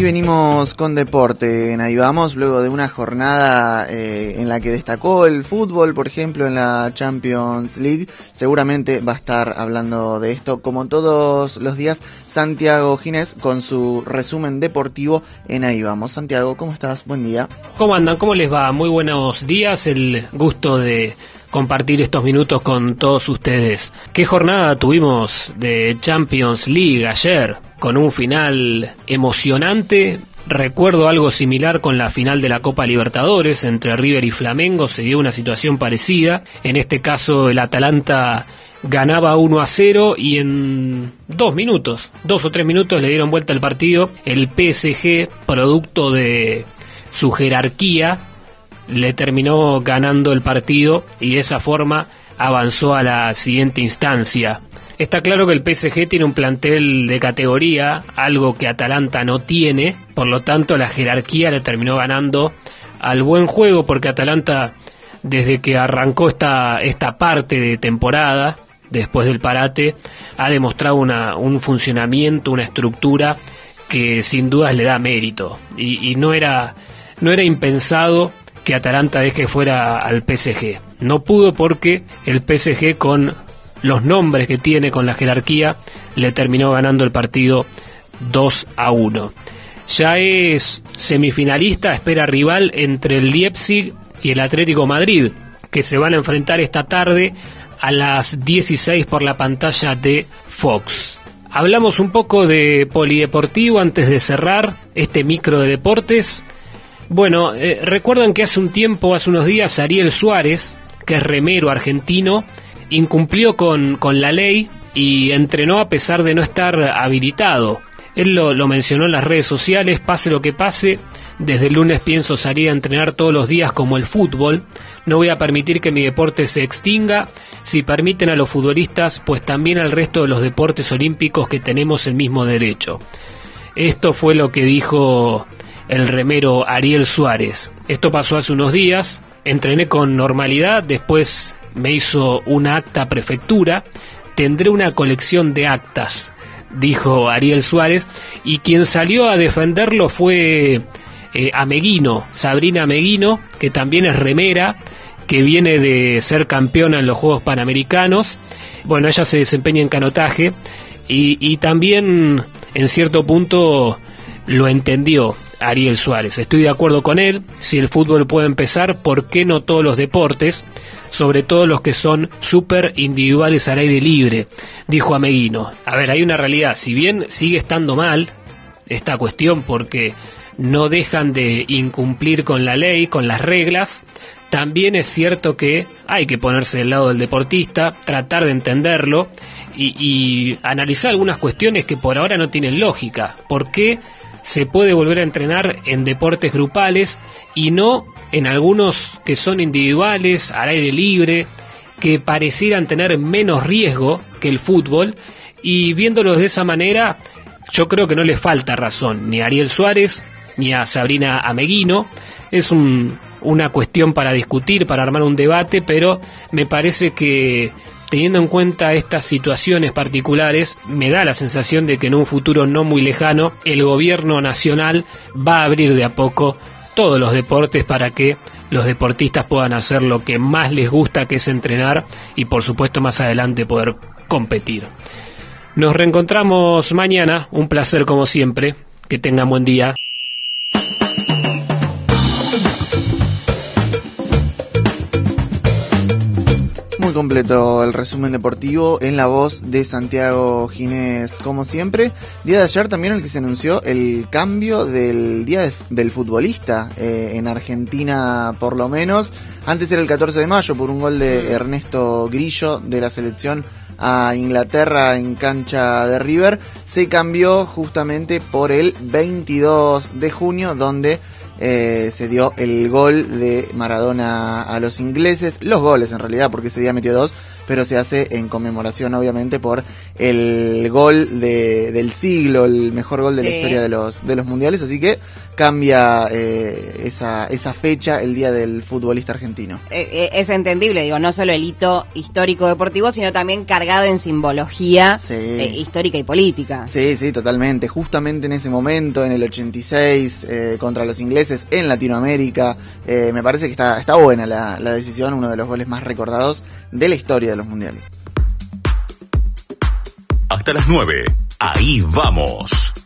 Y venimos con deporte. Ahí vamos, luego de una jornada eh, en la que destacó el fútbol, por ejemplo, en la Champions League. Seguramente va a estar hablando de esto, como todos los días, Santiago Ginés con su resumen deportivo en Ahí vamos. Santiago, ¿cómo estás? Buen día. ¿Cómo andan? ¿Cómo les va? Muy buenos días. El gusto de compartir estos minutos con todos ustedes. ¿Qué jornada tuvimos de Champions League ayer? Con un final emocionante. Recuerdo algo similar con la final de la Copa Libertadores entre River y Flamengo. Se dio una situación parecida. En este caso el Atalanta ganaba 1 a 0 y en dos minutos, dos o tres minutos le dieron vuelta al partido. El PSG, producto de su jerarquía, le terminó ganando el partido y de esa forma avanzó a la siguiente instancia. Está claro que el PSG tiene un plantel de categoría, algo que Atalanta no tiene, por lo tanto la jerarquía le terminó ganando al buen juego porque Atalanta desde que arrancó esta, esta parte de temporada, después del parate, ha demostrado una, un funcionamiento, una estructura que sin dudas le da mérito. Y, no, era, no era impensado que Atalanta deje fuera al PSG. No pudo porque el PSG con los nombres que tiene, con la jerarquía, le terminó ganando el partido 2 a 1. Ya es semifinalista, espera rival entre el Leipzig y el Atlético Madrid, que se van a enfrentar esta tarde a las 16 por la pantalla de Fox. Hablamos un poco de polideportivo antes de cerrar este micro de deportes. Bueno, eh, recuerdan que hace un tiempo, hace unos días, Ariel Suárez, que es remero argentino, incumplió con, con la ley y entrenó a pesar de no estar habilitado. Él lo, lo, mencionó en las redes sociales, pase lo que pase, desde el lunes pienso salir a entrenar todos los días como el fútbol, no voy a permitir que mi deporte se extinga, si permiten a los futbolistas, pues también al resto de los deportes olímpicos que tenemos el mismo derecho. Esto fue lo que dijo el remero Ariel Suárez. Esto pasó hace unos días, entrené con normalidad, después me hizo una acta prefectura, tendré una colección de actas, dijo Ariel Suárez, y quien salió a defenderlo fue eh, Ameguino, Sabrina Ameguino, que también es remera, que viene de ser campeona en los Juegos Panamericanos. Bueno, ella se desempeña en canotaje y, y también en cierto punto lo entendió Ariel Suárez. Estoy de acuerdo con él, si el fútbol puede empezar, ¿por qué no todos los deportes? Sobre todo los que son súper individuales al aire libre, dijo Ameguino. A ver, hay una realidad, si bien sigue estando mal esta cuestión porque no dejan de incumplir con la ley, con las reglas, también es cierto que hay que ponerse del lado del deportista, tratar de entenderlo y, y analizar algunas cuestiones que por ahora no tienen lógica. ¿Por qué? Se puede volver a entrenar en deportes grupales y no en algunos que son individuales, al aire libre, que parecieran tener menos riesgo que el fútbol y viéndolos de esa manera yo creo que no le falta razón ni a Ariel Suárez ni a Sabrina Ameguino. Es un, una cuestión para discutir, para armar un debate, pero me parece que teniendo en cuenta estas situaciones particulares, me da la sensación de que en un futuro no muy lejano el gobierno nacional va a abrir de a poco todos los deportes para que los deportistas puedan hacer lo que más les gusta, que es entrenar y por supuesto más adelante poder competir. Nos reencontramos mañana, un placer como siempre, que tengan buen día. Muy completo el resumen deportivo en la voz de Santiago Ginés, como siempre. Día de ayer también el que se anunció el cambio del día de, del futbolista eh, en Argentina, por lo menos. Antes era el 14 de mayo por un gol de Ernesto Grillo de la selección a Inglaterra en cancha de River. Se cambió justamente por el 22 de junio, donde eh, se dio el gol de Maradona a los ingleses, los goles en realidad, porque ese día metió dos, pero se hace en conmemoración obviamente por el gol de, del siglo, el mejor gol de la historia de los, de los mundiales, así que cambia eh, esa, esa fecha, el día del futbolista argentino. Eh, eh, es entendible, digo, no solo el hito histórico deportivo, sino también cargado en simbología Sí. eh, histórica y política. Sí, sí, totalmente. Justamente en ese momento, en el 86, eh, contra los ingleses en Latinoamérica, me parece que está, está buena la, la decisión, uno de los goles más recordados de la historia de los mundiales. Hasta las 9. Ahí vamos.